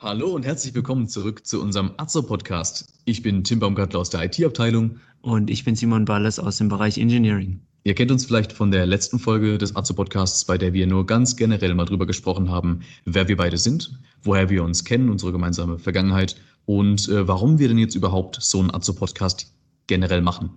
Hallo und herzlich willkommen zurück zu unserem Azo-Podcast. Ich bin Tim Baumgartler aus der IT-Abteilung. Und ich bin Simon Balles aus dem Bereich Engineering. Ihr kennt uns vielleicht von der letzten Folge des Azo-Podcasts, bei der wir nur ganz generell mal drüber gesprochen haben, wer wir beide sind, woher wir uns kennen, unsere gemeinsame Vergangenheit und äh, warum wir denn jetzt überhaupt so einen Azo-Podcast generell machen.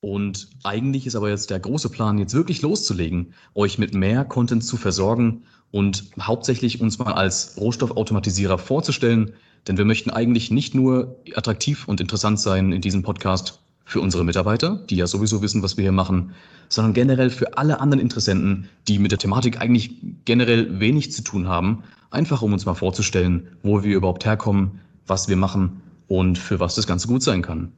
Und eigentlich ist aber jetzt der große Plan, jetzt wirklich loszulegen, euch mit mehr Content zu versorgen und hauptsächlich uns mal als Rohstoffautomatisierer vorzustellen, denn wir möchten eigentlich nicht nur attraktiv und interessant sein in diesem Podcast für unsere Mitarbeiter, die ja sowieso wissen, was wir hier machen, sondern generell für alle anderen Interessenten, die mit der Thematik eigentlich generell wenig zu tun haben, einfach um uns mal vorzustellen, wo wir überhaupt herkommen, was wir machen und für was das Ganze gut sein kann.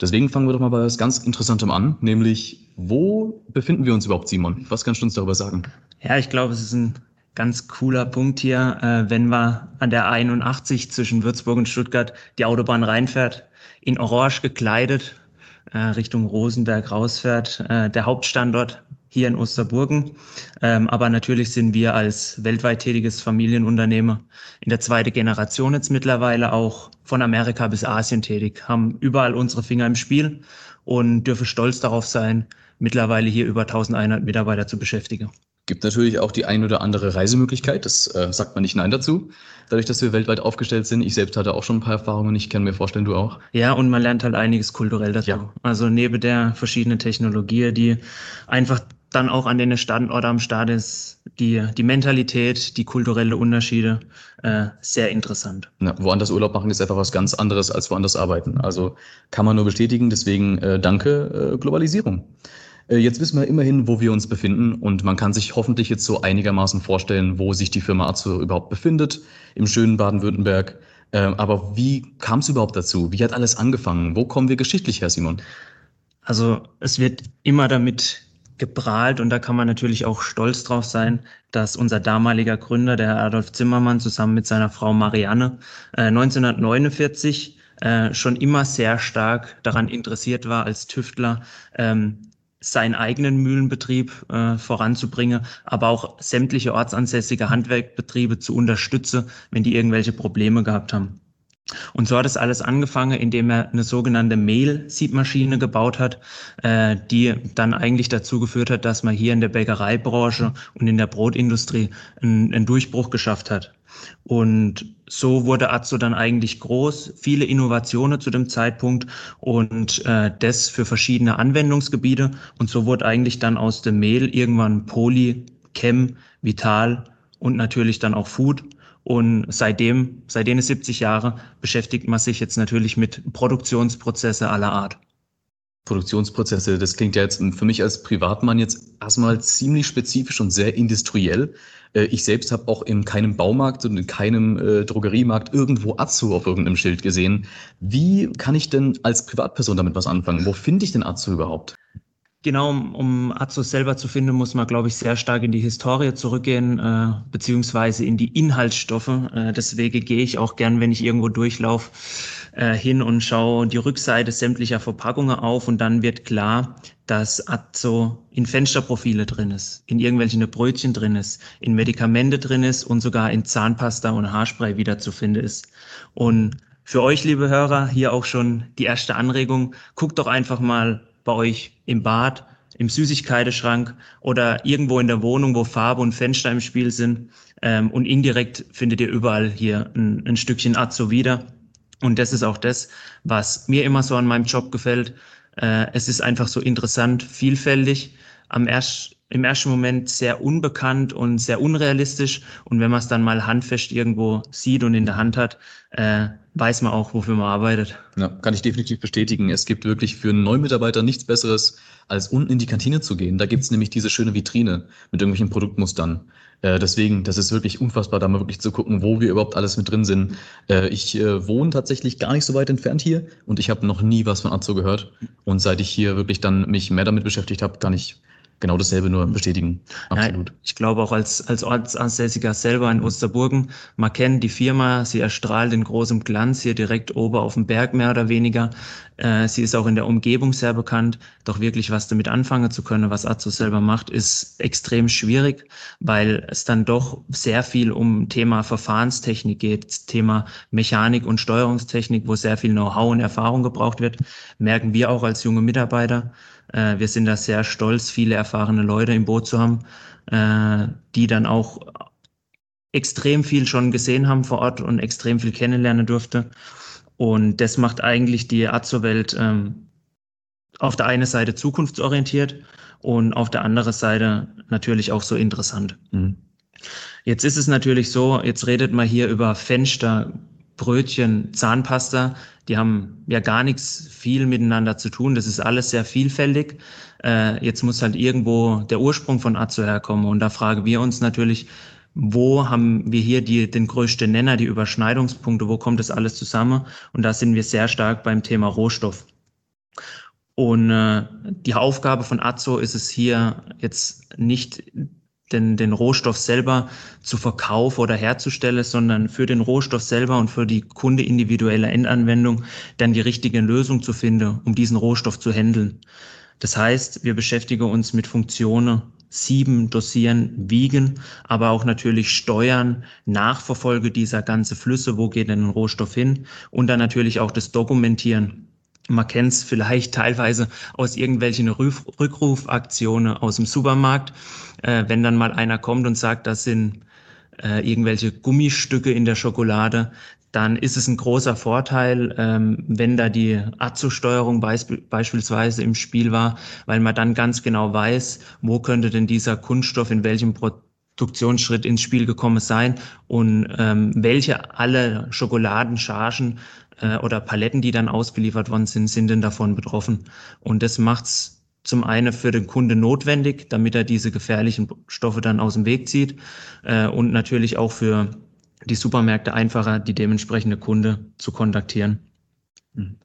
Deswegen fangen wir doch mal bei was ganz Interessantem an, nämlich wo befinden wir uns überhaupt, Simon? Was kannst du uns darüber sagen? Ja, ich glaube, es ist ein ganz cooler Punkt hier, äh, wenn man an der 81 zwischen Würzburg und Stuttgart die Autobahn reinfährt, in Orange gekleidet, äh, Richtung Rosenberg rausfährt, äh, der Hauptstandort hier in Osterburgen. Ähm, aber natürlich sind wir als weltweit tätiges Familienunternehmen in der zweiten Generation jetzt mittlerweile auch von Amerika bis Asien tätig, haben überall unsere Finger im Spiel und dürfen stolz darauf sein, mittlerweile hier über 1100 Mitarbeiter zu beschäftigen. Gibt natürlich auch die ein oder andere Reisemöglichkeit, das äh, sagt man nicht Nein dazu, dadurch, dass wir weltweit aufgestellt sind. Ich selbst hatte auch schon ein paar Erfahrungen, ich kann mir vorstellen, du auch. Ja, und man lernt halt einiges kulturell dazu. Ja. Also neben der verschiedenen Technologie, die einfach dann auch an den Standorten am Start ist, die, die Mentalität, die kulturelle Unterschiede äh, sehr interessant. Ja, woanders Urlaub machen ist einfach was ganz anderes als woanders arbeiten. Also kann man nur bestätigen, deswegen äh, danke äh, Globalisierung. Äh, jetzt wissen wir immerhin, wo wir uns befinden und man kann sich hoffentlich jetzt so einigermaßen vorstellen, wo sich die Firma Azo überhaupt befindet, im schönen Baden-Württemberg. Ähm, aber wie kam es überhaupt dazu? Wie hat alles angefangen? Wo kommen wir geschichtlich her, Simon? Also es wird immer damit geprahlt und da kann man natürlich auch stolz drauf sein, dass unser damaliger Gründer, der Adolf Zimmermann, zusammen mit seiner Frau Marianne äh, 1949 äh, schon immer sehr stark daran interessiert war, als Tüftler ähm, seinen eigenen Mühlenbetrieb äh, voranzubringen, aber auch sämtliche ortsansässige Handwerkbetriebe zu unterstützen, wenn die irgendwelche Probleme gehabt haben. Und so hat es alles angefangen, indem er eine sogenannte Mehl-Siebmaschine gebaut hat, äh, die dann eigentlich dazu geführt hat, dass man hier in der Bäckereibranche und in der Brotindustrie einen, einen Durchbruch geschafft hat. Und so wurde Azzo dann eigentlich groß, viele Innovationen zu dem Zeitpunkt und äh, das für verschiedene Anwendungsgebiete. Und so wurde eigentlich dann aus dem Mehl irgendwann Poly, Chem, Vital und natürlich dann auch Food. Und seitdem, seitdem es 70 Jahre, beschäftigt man sich jetzt natürlich mit Produktionsprozesse aller Art. Produktionsprozesse, das klingt ja jetzt für mich als Privatmann jetzt erstmal ziemlich spezifisch und sehr industriell. Äh, ich selbst habe auch in keinem Baumarkt und in keinem äh, Drogeriemarkt irgendwo Azu auf irgendeinem Schild gesehen. Wie kann ich denn als Privatperson damit was anfangen? Wo finde ich denn Azu überhaupt? Genau, um, um Azos selber zu finden, muss man, glaube ich, sehr stark in die Historie zurückgehen, äh, beziehungsweise in die Inhaltsstoffe. Äh, deswegen gehe ich auch gern, wenn ich irgendwo durchlaufe, äh, hin und schaue die Rückseite sämtlicher Verpackungen auf und dann wird klar, dass Azo in Fensterprofile drin ist, in irgendwelchen Brötchen drin ist, in Medikamente drin ist und sogar in Zahnpasta und Haarspray wiederzufinden ist. Und für euch, liebe Hörer, hier auch schon die erste Anregung. Guckt doch einfach mal bei euch im Bad, im Süßigkeitenschrank oder irgendwo in der Wohnung, wo Farbe und Fenster im Spiel sind. Ähm, und indirekt findet ihr überall hier ein, ein Stückchen Azo wieder. Und das ist auch das, was mir immer so an meinem Job gefällt. Äh, es ist einfach so interessant, vielfältig, am erst, im ersten Moment sehr unbekannt und sehr unrealistisch. Und wenn man es dann mal handfest irgendwo sieht und in der Hand hat, äh, weiß man auch, wofür man arbeitet. Ja, kann ich definitiv bestätigen. Es gibt wirklich für einen neuen Mitarbeiter nichts Besseres, als unten in die Kantine zu gehen. Da gibt es nämlich diese schöne Vitrine mit irgendwelchen Produktmustern. Äh, deswegen, das ist wirklich unfassbar, da mal wirklich zu gucken, wo wir überhaupt alles mit drin sind. Äh, ich äh, wohne tatsächlich gar nicht so weit entfernt hier und ich habe noch nie was von Azo gehört. Und seit ich hier wirklich dann mich mehr damit beschäftigt habe, kann ich genau dasselbe nur bestätigen. Absolut. Ja, ich glaube auch als, als Ortsansässiger selber in Osterburgen, man kennt die Firma, sie erstrahlt in großem Glanz hier direkt oben auf dem Berg mehr oder weniger. Äh, sie ist auch in der Umgebung sehr bekannt. Doch wirklich was damit anfangen zu können, was Azo selber macht, ist extrem schwierig, weil es dann doch sehr viel um Thema Verfahrenstechnik geht, Thema Mechanik und Steuerungstechnik, wo sehr viel Know-how und Erfahrung gebraucht wird. Merken wir auch als junge Mitarbeiter. Äh, wir sind da sehr stolz, viele erfahrene Leute im Boot zu haben, äh, die dann auch extrem viel schon gesehen haben vor Ort und extrem viel kennenlernen durfte. Und das macht eigentlich die Azo-Welt ähm, auf der einen Seite zukunftsorientiert und auf der anderen Seite natürlich auch so interessant. Mhm. Jetzt ist es natürlich so, jetzt redet man hier über Fenster, Brötchen, Zahnpasta. Die haben ja gar nichts viel miteinander zu tun. Das ist alles sehr vielfältig. Äh, jetzt muss halt irgendwo der Ursprung von Azo herkommen. Und da fragen wir uns natürlich, wo haben wir hier die, den größten Nenner, die Überschneidungspunkte, wo kommt das alles zusammen? Und da sind wir sehr stark beim Thema Rohstoff. Und äh, die Aufgabe von Azo ist es hier jetzt nicht den, den Rohstoff selber zu verkaufen oder herzustellen, sondern für den Rohstoff selber und für die Kunde individuelle Endanwendung dann die richtige Lösung zu finden, um diesen Rohstoff zu handeln. Das heißt, wir beschäftigen uns mit Funktionen sieben, dosieren, wiegen, aber auch natürlich steuern, Nachverfolge dieser ganze Flüsse, wo geht denn ein Rohstoff hin und dann natürlich auch das Dokumentieren. Man kennt es vielleicht teilweise aus irgendwelchen Rückrufaktionen aus dem Supermarkt, äh, wenn dann mal einer kommt und sagt, das sind äh, irgendwelche Gummistücke in der Schokolade, dann ist es ein großer Vorteil, ähm, wenn da die Azo-Steuerung beisp beispielsweise im Spiel war, weil man dann ganz genau weiß, wo könnte denn dieser Kunststoff in welchem Produktionsschritt ins Spiel gekommen sein und ähm, welche alle Schokoladenchargen äh, oder Paletten, die dann ausgeliefert worden sind, sind denn davon betroffen. Und das macht's zum einen für den Kunde notwendig, damit er diese gefährlichen Stoffe dann aus dem Weg zieht äh, und natürlich auch für die Supermärkte einfacher, die dementsprechende Kunde zu kontaktieren. Hm.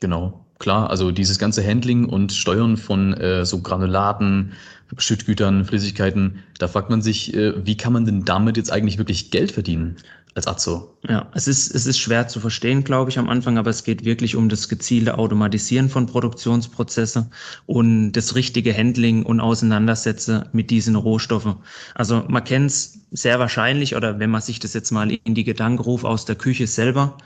Genau, klar. Also dieses ganze Handling und Steuern von äh, so Granulaten, Schüttgütern, Flüssigkeiten, da fragt man sich, äh, wie kann man denn damit jetzt eigentlich wirklich Geld verdienen? als Azo. Ja, es ist, es ist schwer zu verstehen, glaube ich, am Anfang, aber es geht wirklich um das gezielte Automatisieren von Produktionsprozesse und das richtige Handling und Auseinandersetzen mit diesen Rohstoffen. Also man kennt es sehr wahrscheinlich, oder wenn man sich das jetzt mal in die Gedanken ruft aus der Küche selber,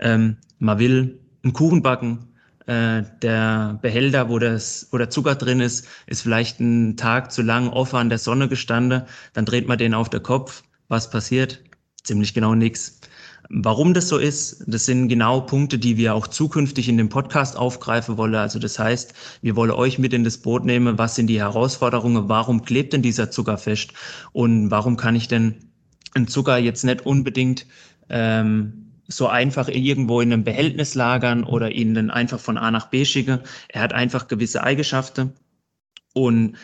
ähm, man will einen Kuchen backen, äh, der Behälter, wo, das, wo der Zucker drin ist, ist vielleicht einen Tag zu lang offen an der Sonne gestanden, dann dreht man den auf den Kopf. Was passiert? ziemlich genau nichts. Warum das so ist, das sind genau Punkte, die wir auch zukünftig in dem Podcast aufgreifen wollen. Also das heißt, wir wollen euch mit in das Boot nehmen. Was sind die Herausforderungen? Warum klebt denn dieser Zucker fest? Und warum kann ich denn einen Zucker jetzt nicht unbedingt ähm, so einfach irgendwo in einem Behältnis lagern oder ihn dann einfach von A nach B schicken? Er hat einfach gewisse Eigenschaften. Und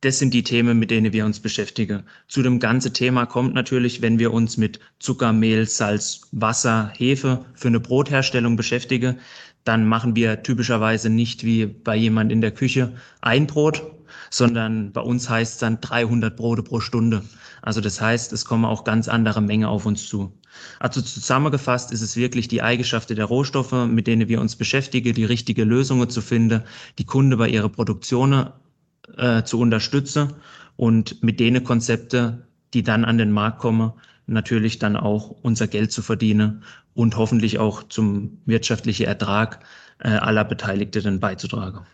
das sind die Themen, mit denen wir uns beschäftigen. Zu dem ganzen Thema kommt natürlich, wenn wir uns mit Zucker, Mehl, Salz, Wasser, Hefe für eine Brotherstellung beschäftigen, dann machen wir typischerweise nicht wie bei jemand in der Küche ein Brot, sondern bei uns heißt es dann 300 Brote pro Stunde. Also das heißt, es kommen auch ganz andere Mengen auf uns zu. Also zusammengefasst ist es wirklich die Eigenschaften der Rohstoffe, mit denen wir uns beschäftigen, die richtige Lösungen zu finden, die Kunde bei ihrer Produktion äh, zu unterstützen und mit denen Konzepte, die dann an den Markt kommen, natürlich dann auch unser Geld zu verdienen und hoffentlich auch zum wirtschaftlichen Ertrag äh, aller Beteiligten beizutragen.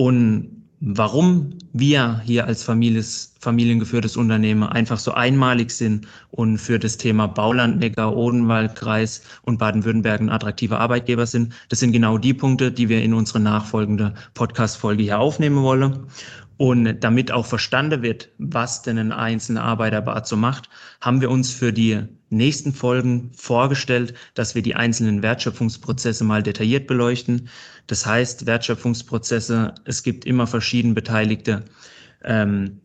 Und warum wir hier als Families, familiengeführtes Unternehmen einfach so einmalig sind und für das Thema Bauland, Neckar, Odenwaldkreis und Baden-Württemberg ein attraktiver Arbeitgeber sind. Das sind genau die Punkte, die wir in unsere nachfolgende Podcast-Folge hier aufnehmen wollen. Und damit auch verstanden wird, was denn ein einzelner Arbeiter bei AZO macht, haben wir uns für die nächsten Folgen vorgestellt, dass wir die einzelnen Wertschöpfungsprozesse mal detailliert beleuchten. Das heißt, Wertschöpfungsprozesse, es gibt immer verschieden Beteiligte. Ähm,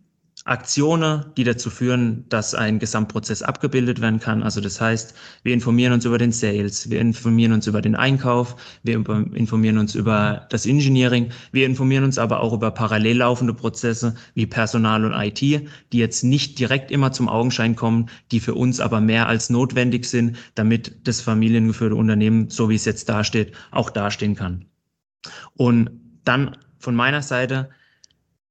Aktionen, die dazu führen, dass ein Gesamtprozess abgebildet werden kann. Also das heißt, wir informieren uns über den Sales, wir informieren uns über den Einkauf, wir informieren uns über das Engineering, wir informieren uns aber auch über parallel laufende Prozesse wie Personal und IT, die jetzt nicht direkt immer zum Augenschein kommen, die für uns aber mehr als notwendig sind, damit das familiengeführte Unternehmen, so wie es jetzt dasteht, auch dastehen kann. Und dann von meiner Seite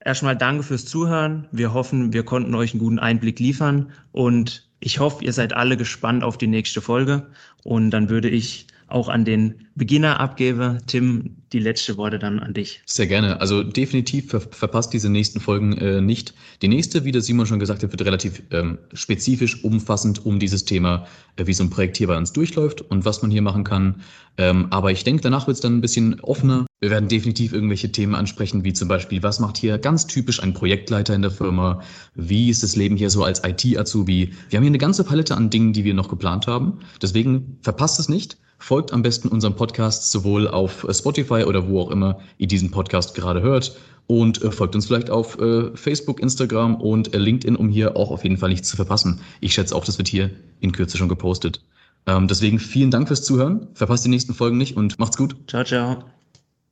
Erstmal danke fürs Zuhören. Wir hoffen, wir konnten euch einen guten Einblick liefern und ich hoffe, ihr seid alle gespannt auf die nächste Folge und dann würde ich auch an den Beginner abgebe. Tim, die letzte Worte dann an dich. Sehr gerne. Also definitiv ver verpasst diese nächsten Folgen äh, nicht. Die nächste, wie der Simon schon gesagt hat, wird relativ ähm, spezifisch, umfassend um dieses Thema, äh, wie so ein Projekt hier bei uns durchläuft und was man hier machen kann. Ähm, aber ich denke, danach wird es dann ein bisschen offener. Wir werden definitiv irgendwelche Themen ansprechen, wie zum Beispiel, was macht hier ganz typisch ein Projektleiter in der Firma? Wie ist das Leben hier so als IT-Azubi? Wir haben hier eine ganze Palette an Dingen, die wir noch geplant haben. Deswegen verpasst es nicht. Folgt am besten unserem Podcast sowohl auf Spotify oder wo auch immer ihr diesen Podcast gerade hört. Und äh, folgt uns vielleicht auf äh, Facebook, Instagram und äh, LinkedIn, um hier auch auf jeden Fall nichts zu verpassen. Ich schätze auch, das wird hier in Kürze schon gepostet. Ähm, deswegen vielen Dank fürs Zuhören. Verpasst die nächsten Folgen nicht und macht's gut. Ciao, ciao.